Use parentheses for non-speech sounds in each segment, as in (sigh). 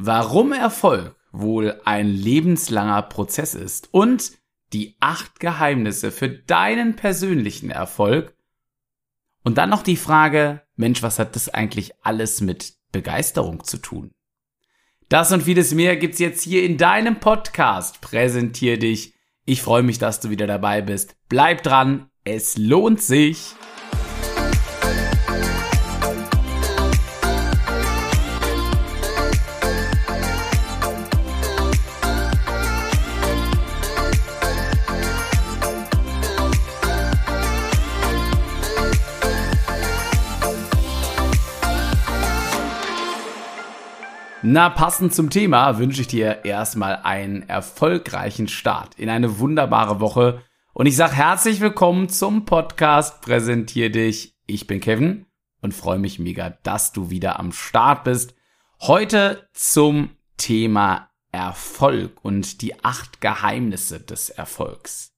warum Erfolg wohl ein lebenslanger Prozess ist und die acht Geheimnisse für deinen persönlichen Erfolg. Und dann noch die Frage, Mensch, was hat das eigentlich alles mit Begeisterung zu tun? Das und vieles mehr gibt's jetzt hier in deinem Podcast. Präsentier dich. Ich freue mich, dass du wieder dabei bist. Bleib dran. Es lohnt sich. Na, passend zum Thema wünsche ich dir erstmal einen erfolgreichen Start in eine wunderbare Woche. Und ich sage herzlich willkommen zum Podcast Präsentier dich. Ich bin Kevin und freue mich mega, dass du wieder am Start bist. Heute zum Thema Erfolg und die acht Geheimnisse des Erfolgs.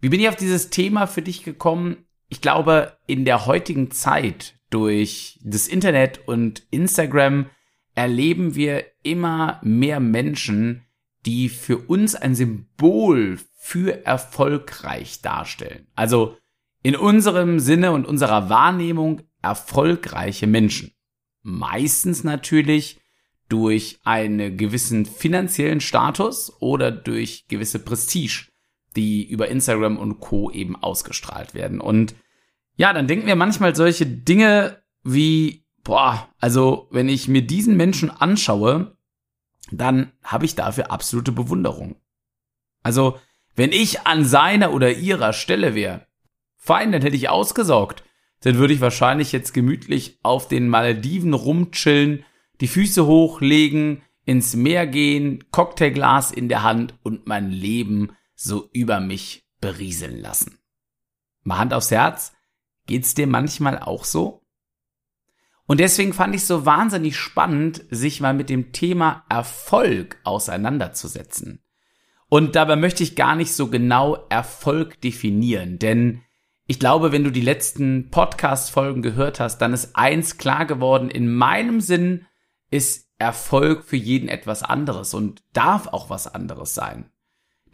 Wie bin ich auf dieses Thema für dich gekommen? Ich glaube, in der heutigen Zeit durch das Internet und Instagram erleben wir immer mehr Menschen, die für uns ein Symbol für erfolgreich darstellen. Also in unserem Sinne und unserer Wahrnehmung erfolgreiche Menschen. Meistens natürlich durch einen gewissen finanziellen Status oder durch gewisse Prestige, die über Instagram und Co eben ausgestrahlt werden. Und ja, dann denken wir manchmal solche Dinge wie boah, also wenn ich mir diesen Menschen anschaue, dann habe ich dafür absolute Bewunderung. Also, wenn ich an seiner oder ihrer Stelle wäre, fein, dann hätte ich ausgesorgt. Dann würde ich wahrscheinlich jetzt gemütlich auf den Malediven rumchillen, die Füße hochlegen, ins Meer gehen, Cocktailglas in der Hand und mein Leben so über mich berieseln lassen. Mal Hand aufs Herz, geht's dir manchmal auch so? Und deswegen fand ich es so wahnsinnig spannend, sich mal mit dem Thema Erfolg auseinanderzusetzen. Und dabei möchte ich gar nicht so genau Erfolg definieren, denn ich glaube, wenn du die letzten Podcast-Folgen gehört hast, dann ist eins klar geworden, in meinem Sinn ist Erfolg für jeden etwas anderes und darf auch was anderes sein.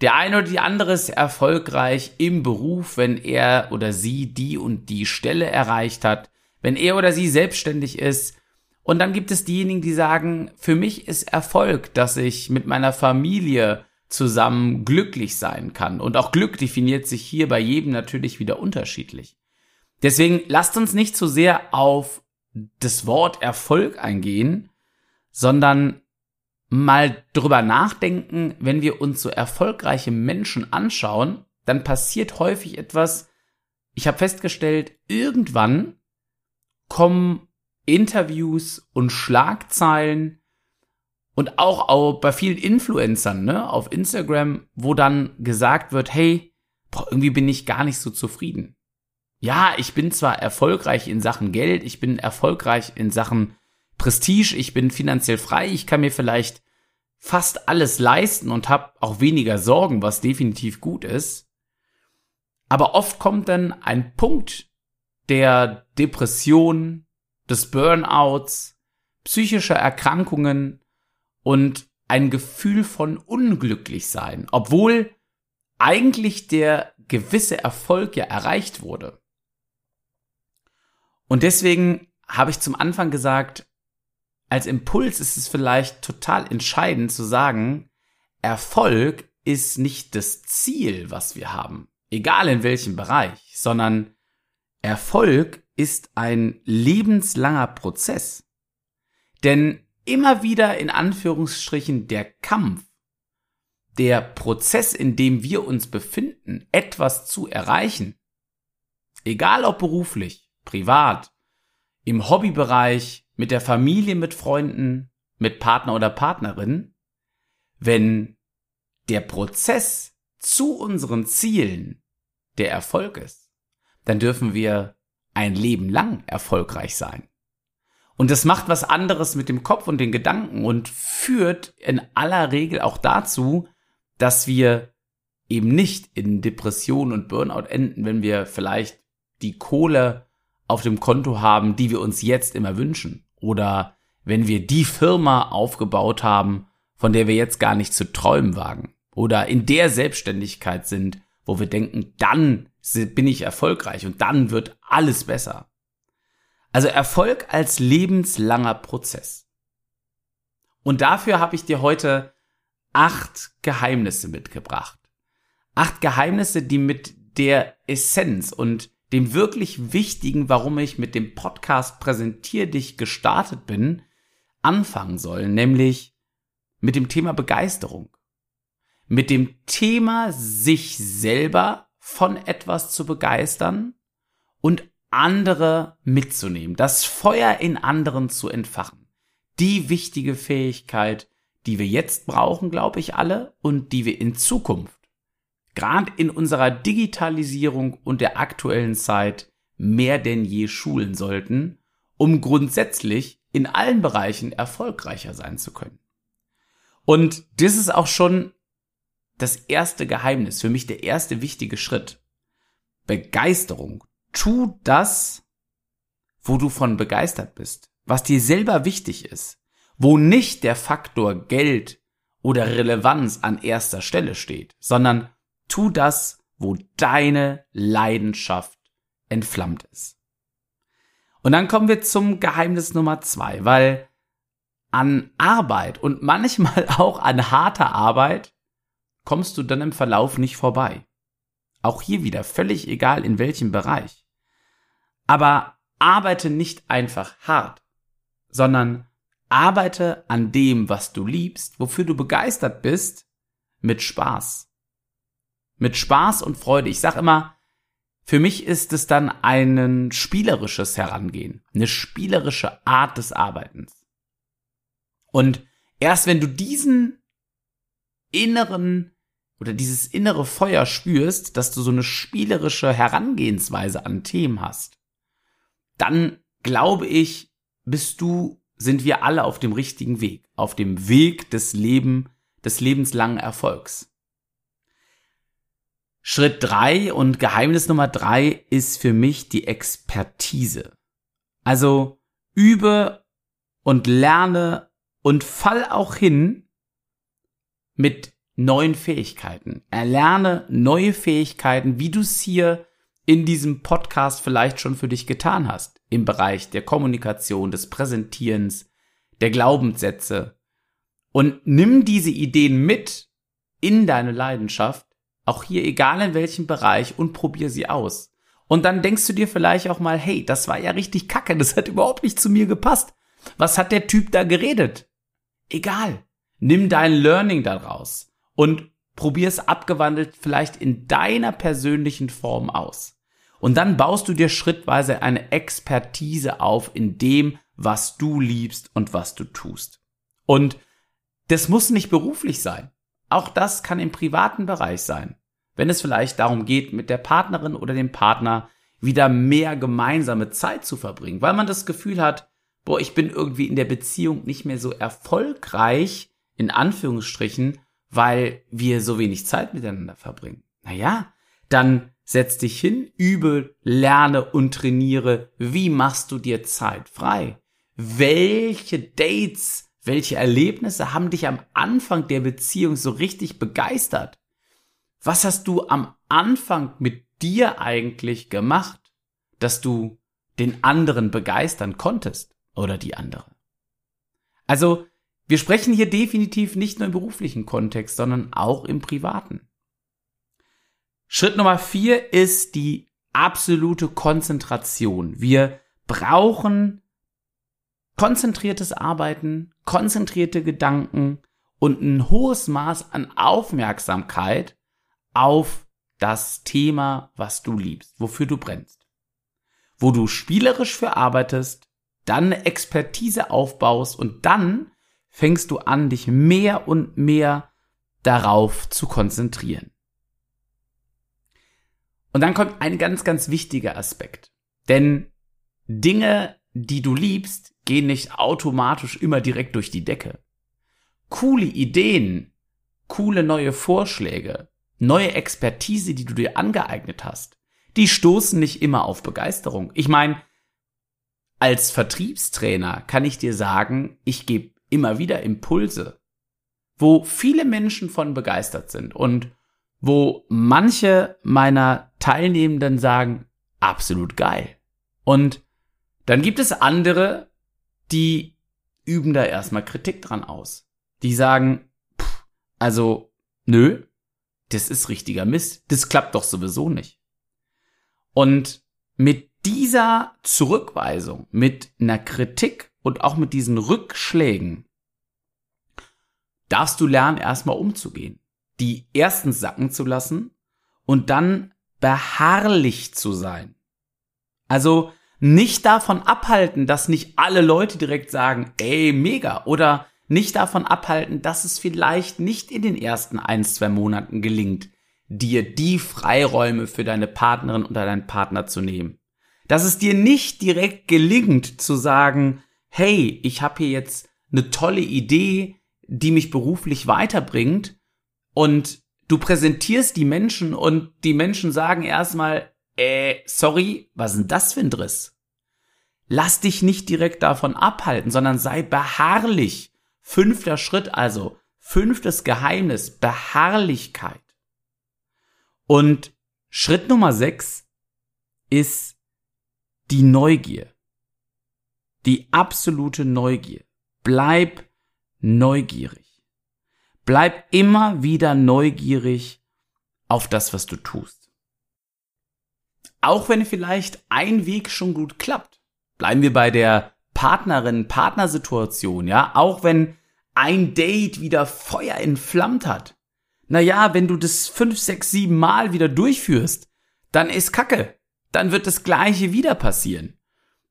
Der eine oder die andere ist erfolgreich im Beruf, wenn er oder sie die und die Stelle erreicht hat wenn er oder sie selbstständig ist. Und dann gibt es diejenigen, die sagen, für mich ist Erfolg, dass ich mit meiner Familie zusammen glücklich sein kann. Und auch Glück definiert sich hier bei jedem natürlich wieder unterschiedlich. Deswegen lasst uns nicht zu sehr auf das Wort Erfolg eingehen, sondern mal drüber nachdenken, wenn wir uns so erfolgreiche Menschen anschauen, dann passiert häufig etwas, ich habe festgestellt, irgendwann kommen Interviews und Schlagzeilen und auch, auch bei vielen Influencern ne, auf Instagram, wo dann gesagt wird, hey, boah, irgendwie bin ich gar nicht so zufrieden. Ja, ich bin zwar erfolgreich in Sachen Geld, ich bin erfolgreich in Sachen Prestige, ich bin finanziell frei, ich kann mir vielleicht fast alles leisten und habe auch weniger Sorgen, was definitiv gut ist. Aber oft kommt dann ein Punkt der Depression, des Burnouts, psychischer Erkrankungen und ein Gefühl von Unglücklichsein, obwohl eigentlich der gewisse Erfolg ja erreicht wurde. Und deswegen habe ich zum Anfang gesagt, als Impuls ist es vielleicht total entscheidend zu sagen, Erfolg ist nicht das Ziel, was wir haben, egal in welchem Bereich, sondern Erfolg ist ein lebenslanger Prozess. Denn immer wieder in Anführungsstrichen der Kampf, der Prozess, in dem wir uns befinden, etwas zu erreichen, egal ob beruflich, privat, im Hobbybereich, mit der Familie, mit Freunden, mit Partner oder Partnerin, wenn der Prozess zu unseren Zielen der Erfolg ist, dann dürfen wir ein Leben lang erfolgreich sein. Und das macht was anderes mit dem Kopf und den Gedanken und führt in aller Regel auch dazu, dass wir eben nicht in Depression und Burnout enden, wenn wir vielleicht die Kohle auf dem Konto haben, die wir uns jetzt immer wünschen. Oder wenn wir die Firma aufgebaut haben, von der wir jetzt gar nicht zu träumen wagen. Oder in der Selbstständigkeit sind, wo wir denken, dann bin ich erfolgreich und dann wird alles besser. Also Erfolg als lebenslanger Prozess. Und dafür habe ich dir heute acht Geheimnisse mitgebracht. Acht Geheimnisse, die mit der Essenz und dem wirklich Wichtigen, warum ich mit dem Podcast Präsentier dich gestartet bin, anfangen sollen, nämlich mit dem Thema Begeisterung. Mit dem Thema, sich selber von etwas zu begeistern und andere mitzunehmen, das Feuer in anderen zu entfachen. Die wichtige Fähigkeit, die wir jetzt brauchen, glaube ich alle, und die wir in Zukunft, gerade in unserer Digitalisierung und der aktuellen Zeit, mehr denn je schulen sollten, um grundsätzlich in allen Bereichen erfolgreicher sein zu können. Und das ist auch schon das erste Geheimnis, für mich der erste wichtige Schritt. Begeisterung. Tu das, wo du von begeistert bist, was dir selber wichtig ist, wo nicht der Faktor Geld oder Relevanz an erster Stelle steht, sondern tu das, wo deine Leidenschaft entflammt ist. Und dann kommen wir zum Geheimnis Nummer zwei, weil an Arbeit und manchmal (laughs) auch an harter Arbeit kommst du dann im Verlauf nicht vorbei. Auch hier wieder völlig egal in welchem Bereich. Aber arbeite nicht einfach hart, sondern arbeite an dem, was du liebst, wofür du begeistert bist, mit Spaß. Mit Spaß und Freude. Ich sag immer, für mich ist es dann ein spielerisches Herangehen, eine spielerische Art des Arbeitens. Und erst wenn du diesen inneren oder dieses innere Feuer spürst, dass du so eine spielerische Herangehensweise an Themen hast, dann glaube ich, bist du, sind wir alle auf dem richtigen Weg, auf dem Weg des Leben, des lebenslangen Erfolgs. Schritt drei und Geheimnis Nummer drei ist für mich die Expertise. Also übe und lerne und fall auch hin mit neuen Fähigkeiten. Erlerne neue Fähigkeiten, wie du es hier in diesem Podcast vielleicht schon für dich getan hast. Im Bereich der Kommunikation, des Präsentierens, der Glaubenssätze. Und nimm diese Ideen mit in deine Leidenschaft, auch hier egal in welchem Bereich, und probier sie aus. Und dann denkst du dir vielleicht auch mal, hey, das war ja richtig kacke, das hat überhaupt nicht zu mir gepasst. Was hat der Typ da geredet? Egal. Nimm dein Learning daraus und probier es abgewandelt vielleicht in deiner persönlichen Form aus. Und dann baust du dir schrittweise eine Expertise auf in dem, was du liebst und was du tust. Und das muss nicht beruflich sein. Auch das kann im privaten Bereich sein. Wenn es vielleicht darum geht, mit der Partnerin oder dem Partner wieder mehr gemeinsame Zeit zu verbringen, weil man das Gefühl hat, boah, ich bin irgendwie in der Beziehung nicht mehr so erfolgreich, in Anführungsstrichen, weil wir so wenig Zeit miteinander verbringen. Naja, dann setz dich hin, übe, lerne und trainiere. Wie machst du dir Zeit frei? Welche Dates, welche Erlebnisse haben dich am Anfang der Beziehung so richtig begeistert? Was hast du am Anfang mit dir eigentlich gemacht, dass du den anderen begeistern konntest oder die andere? Also wir sprechen hier definitiv nicht nur im beruflichen Kontext, sondern auch im privaten. Schritt Nummer vier ist die absolute Konzentration. Wir brauchen konzentriertes Arbeiten, konzentrierte Gedanken und ein hohes Maß an Aufmerksamkeit auf das Thema, was du liebst, wofür du brennst. Wo du spielerisch für arbeitest, dann eine Expertise aufbaust und dann fängst du an, dich mehr und mehr darauf zu konzentrieren. Und dann kommt ein ganz, ganz wichtiger Aspekt. Denn Dinge, die du liebst, gehen nicht automatisch immer direkt durch die Decke. Coole Ideen, coole neue Vorschläge, neue Expertise, die du dir angeeignet hast, die stoßen nicht immer auf Begeisterung. Ich meine, als Vertriebstrainer kann ich dir sagen, ich gebe immer wieder Impulse, wo viele Menschen von begeistert sind und wo manche meiner Teilnehmenden sagen, absolut geil. Und dann gibt es andere, die üben da erstmal Kritik dran aus. Die sagen, pff, also, nö, das ist richtiger Mist. Das klappt doch sowieso nicht. Und mit dieser Zurückweisung, mit einer Kritik und auch mit diesen Rückschlägen darfst du lernen, erstmal umzugehen. Die erstens sacken zu lassen und dann beharrlich zu sein. Also nicht davon abhalten, dass nicht alle Leute direkt sagen, ey, mega, oder nicht davon abhalten, dass es vielleicht nicht in den ersten ein, zwei Monaten gelingt, dir die Freiräume für deine Partnerin oder deinen Partner zu nehmen. Dass es dir nicht direkt gelingt zu sagen, hey, ich habe hier jetzt eine tolle Idee, die mich beruflich weiterbringt und du präsentierst die Menschen und die Menschen sagen erstmal, äh, sorry, was ist denn das für ein Driss? Lass dich nicht direkt davon abhalten, sondern sei beharrlich. Fünfter Schritt also, fünftes Geheimnis, Beharrlichkeit. Und Schritt Nummer sechs ist die Neugier. Die absolute Neugier. Bleib neugierig. Bleib immer wieder neugierig auf das, was du tust. Auch wenn vielleicht ein Weg schon gut klappt. Bleiben wir bei der Partnerin-Partnersituation, ja? Auch wenn ein Date wieder Feuer entflammt hat. Naja, wenn du das fünf, sechs, sieben Mal wieder durchführst, dann ist Kacke. Dann wird das Gleiche wieder passieren.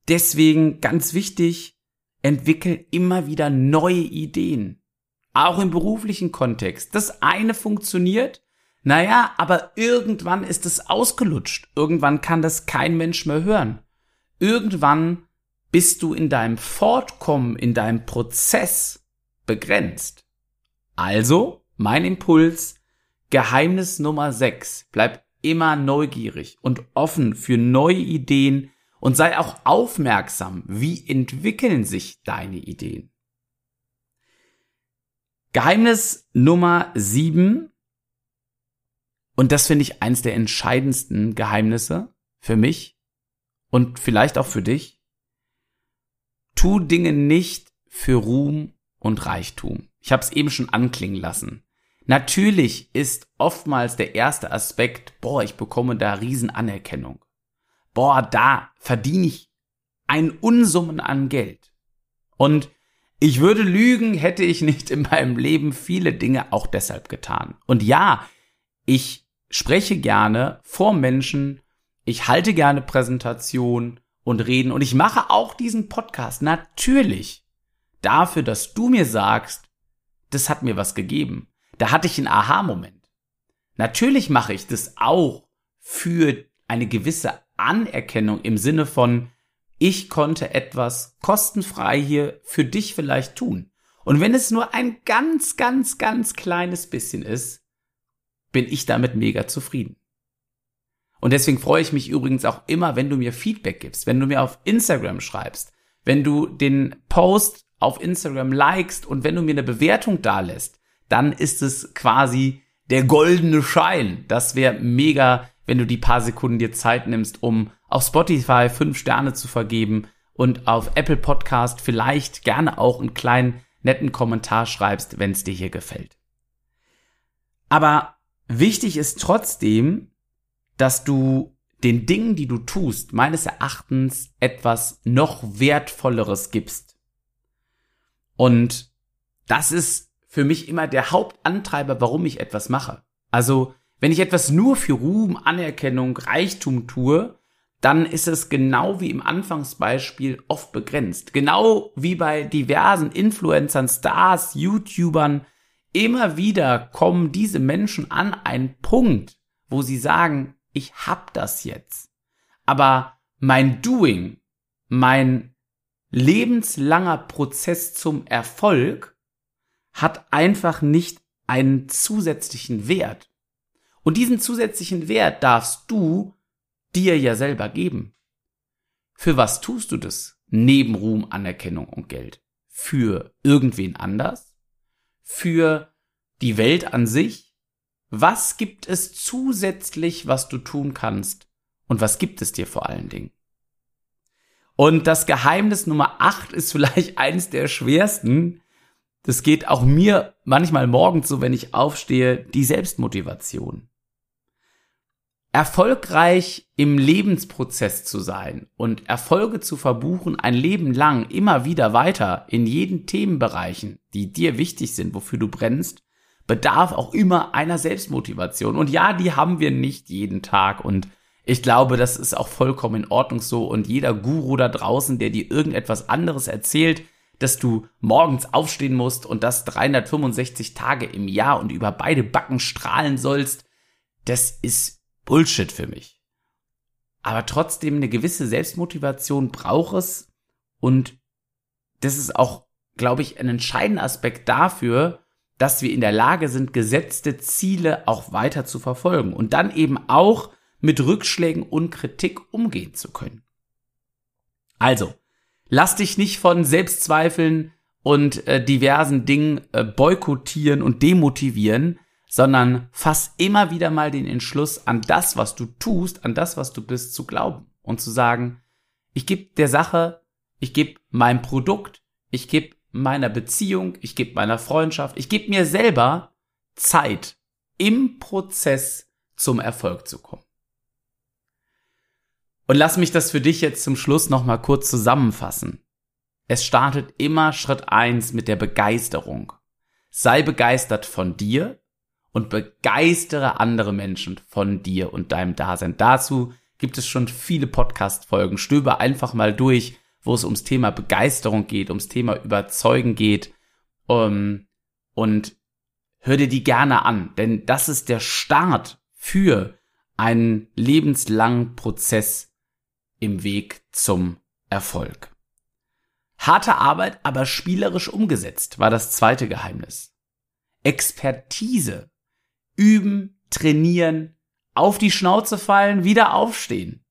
Deswegen ganz wichtig, entwickel immer wieder neue Ideen. Auch im beruflichen Kontext. Das eine funktioniert, naja, aber irgendwann ist es ausgelutscht. Irgendwann kann das kein Mensch mehr hören. Irgendwann bist du in deinem Fortkommen, in deinem Prozess begrenzt. Also, mein Impuls, Geheimnis Nummer 6, bleib immer neugierig und offen für neue Ideen, und sei auch aufmerksam, wie entwickeln sich deine Ideen. Geheimnis Nummer sieben und das finde ich eins der entscheidendsten Geheimnisse für mich und vielleicht auch für dich. Tu Dinge nicht für Ruhm und Reichtum. Ich habe es eben schon anklingen lassen. Natürlich ist oftmals der erste Aspekt, boah, ich bekomme da Riesenanerkennung boah, da verdiene ich ein Unsummen an Geld. Und ich würde lügen, hätte ich nicht in meinem Leben viele Dinge auch deshalb getan. Und ja, ich spreche gerne vor Menschen, ich halte gerne Präsentation und reden und ich mache auch diesen Podcast natürlich dafür, dass du mir sagst, das hat mir was gegeben. Da hatte ich einen Aha-Moment. Natürlich mache ich das auch für eine gewisse Anerkennung im Sinne von, ich konnte etwas kostenfrei hier für dich vielleicht tun. Und wenn es nur ein ganz, ganz, ganz kleines bisschen ist, bin ich damit mega zufrieden. Und deswegen freue ich mich übrigens auch immer, wenn du mir Feedback gibst, wenn du mir auf Instagram schreibst, wenn du den Post auf Instagram likest und wenn du mir eine Bewertung da lässt, dann ist es quasi der goldene Schein. Das wäre mega wenn du die paar Sekunden dir Zeit nimmst, um auf Spotify fünf Sterne zu vergeben und auf Apple Podcast vielleicht gerne auch einen kleinen netten Kommentar schreibst, wenn es dir hier gefällt. Aber wichtig ist trotzdem, dass du den Dingen, die du tust, meines Erachtens etwas noch wertvolleres gibst. Und das ist für mich immer der Hauptantreiber, warum ich etwas mache. Also wenn ich etwas nur für Ruhm, Anerkennung, Reichtum tue, dann ist es genau wie im Anfangsbeispiel oft begrenzt. Genau wie bei diversen Influencern, Stars, YouTubern. Immer wieder kommen diese Menschen an einen Punkt, wo sie sagen, ich hab das jetzt. Aber mein Doing, mein lebenslanger Prozess zum Erfolg hat einfach nicht einen zusätzlichen Wert. Und diesen zusätzlichen Wert darfst du dir ja selber geben. Für was tust du das? neben Ruhm, Anerkennung und Geld? Für irgendwen anders? Für die Welt an sich? Was gibt es zusätzlich, was du tun kannst? Und was gibt es dir vor allen Dingen? Und das Geheimnis Nummer 8 ist vielleicht (laughs) eines der schwersten. Das geht auch mir manchmal morgens so, wenn ich aufstehe, die Selbstmotivation. Erfolgreich im Lebensprozess zu sein und Erfolge zu verbuchen, ein Leben lang immer wieder weiter in jeden Themenbereichen, die dir wichtig sind, wofür du brennst, bedarf auch immer einer Selbstmotivation. Und ja, die haben wir nicht jeden Tag und ich glaube, das ist auch vollkommen in Ordnung so und jeder Guru da draußen, der dir irgendetwas anderes erzählt, dass du morgens aufstehen musst und das 365 Tage im Jahr und über beide Backen strahlen sollst, das ist Bullshit für mich. Aber trotzdem eine gewisse Selbstmotivation braucht es und das ist auch, glaube ich, ein entscheidender Aspekt dafür, dass wir in der Lage sind, gesetzte Ziele auch weiter zu verfolgen und dann eben auch mit Rückschlägen und Kritik umgehen zu können. Also, lass dich nicht von Selbstzweifeln und äh, diversen Dingen äh, boykottieren und demotivieren, sondern fass immer wieder mal den Entschluss an das, was du tust, an das, was du bist, zu glauben und zu sagen, ich gebe der Sache, ich gebe meinem Produkt, ich gebe meiner Beziehung, ich gebe meiner Freundschaft, ich gebe mir selber Zeit im Prozess zum Erfolg zu kommen. Und lass mich das für dich jetzt zum Schluss nochmal kurz zusammenfassen. Es startet immer Schritt eins mit der Begeisterung. Sei begeistert von dir und begeistere andere Menschen von dir und deinem Dasein. Dazu gibt es schon viele Podcast-Folgen. Stöbe einfach mal durch, wo es ums Thema Begeisterung geht, ums Thema Überzeugen geht. Um, und hör dir die gerne an, denn das ist der Start für einen lebenslangen Prozess im Weg zum Erfolg. Harte Arbeit, aber spielerisch umgesetzt, war das zweite Geheimnis. Expertise. Üben, trainieren, auf die Schnauze fallen, wieder aufstehen.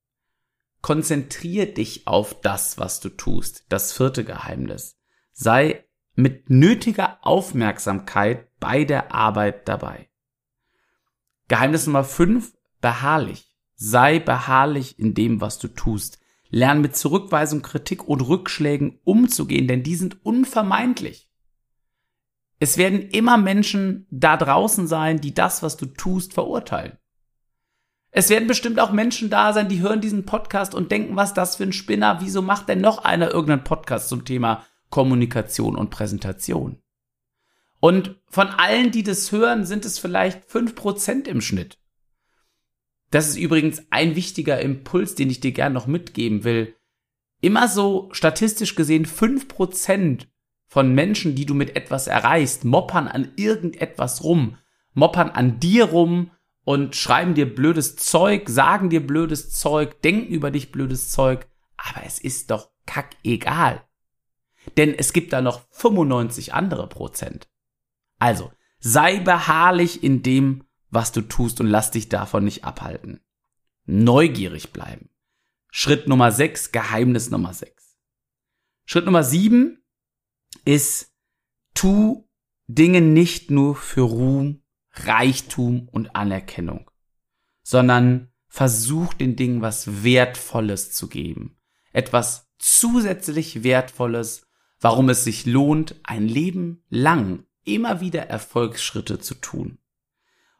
Konzentrier dich auf das, was du tust. Das vierte Geheimnis. Sei mit nötiger Aufmerksamkeit bei der Arbeit dabei. Geheimnis Nummer fünf: beharrlich. Sei beharrlich in dem, was du tust. Lern mit Zurückweisung, Kritik und Rückschlägen umzugehen, denn die sind unvermeidlich. Es werden immer Menschen da draußen sein, die das, was du tust, verurteilen. Es werden bestimmt auch Menschen da sein, die hören diesen Podcast und denken, was das für ein Spinner, wieso macht denn noch einer irgendeinen Podcast zum Thema Kommunikation und Präsentation? Und von allen, die das hören, sind es vielleicht fünf Prozent im Schnitt. Das ist übrigens ein wichtiger Impuls, den ich dir gerne noch mitgeben will. Immer so statistisch gesehen fünf Prozent von Menschen, die du mit etwas erreichst, moppern an irgendetwas rum, moppern an dir rum und schreiben dir blödes Zeug, sagen dir blödes Zeug, denken über dich blödes Zeug, aber es ist doch kackegal. Denn es gibt da noch 95 andere Prozent. Also, sei beharrlich in dem, was du tust und lass dich davon nicht abhalten. Neugierig bleiben. Schritt Nummer 6, Geheimnis Nummer 6. Schritt Nummer 7 ist, tu Dinge nicht nur für Ruhm, Reichtum und Anerkennung, sondern versuch den Dingen was Wertvolles zu geben. Etwas zusätzlich Wertvolles, warum es sich lohnt, ein Leben lang immer wieder Erfolgsschritte zu tun.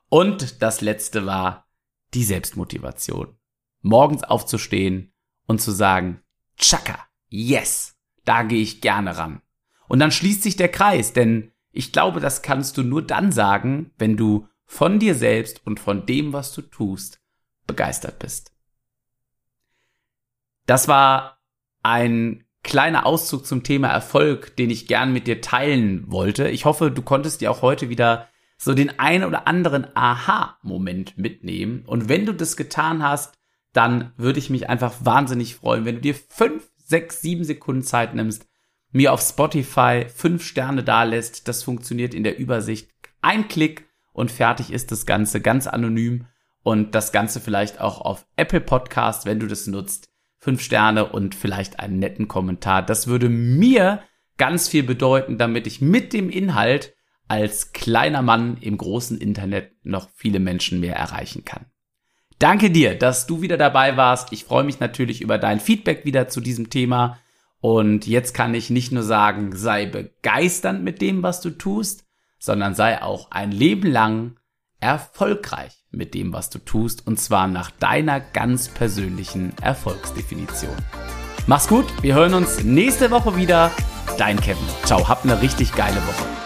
Und das letzte war die Selbstmotivation. Morgens aufzustehen und zu sagen, Chaka, yes, da gehe ich gerne ran. Und dann schließt sich der Kreis, denn ich glaube, das kannst du nur dann sagen, wenn du von dir selbst und von dem, was du tust, begeistert bist. Das war ein kleiner Auszug zum Thema Erfolg, den ich gern mit dir teilen wollte. Ich hoffe, du konntest dir auch heute wieder so den einen oder anderen Aha-Moment mitnehmen. Und wenn du das getan hast, dann würde ich mich einfach wahnsinnig freuen, wenn du dir fünf, sechs, sieben Sekunden Zeit nimmst, mir auf Spotify fünf Sterne dalässt. Das funktioniert in der Übersicht. Ein Klick und fertig ist das Ganze ganz anonym. Und das Ganze vielleicht auch auf Apple Podcast, wenn du das nutzt, fünf Sterne und vielleicht einen netten Kommentar. Das würde mir ganz viel bedeuten, damit ich mit dem Inhalt als kleiner Mann im großen Internet noch viele Menschen mehr erreichen kann. Danke dir, dass du wieder dabei warst. Ich freue mich natürlich über dein Feedback wieder zu diesem Thema. Und jetzt kann ich nicht nur sagen, sei begeisternd mit dem, was du tust, sondern sei auch ein Leben lang erfolgreich mit dem, was du tust, und zwar nach deiner ganz persönlichen Erfolgsdefinition. Mach's gut, wir hören uns nächste Woche wieder. Dein Kevin. Ciao, hab eine richtig geile Woche.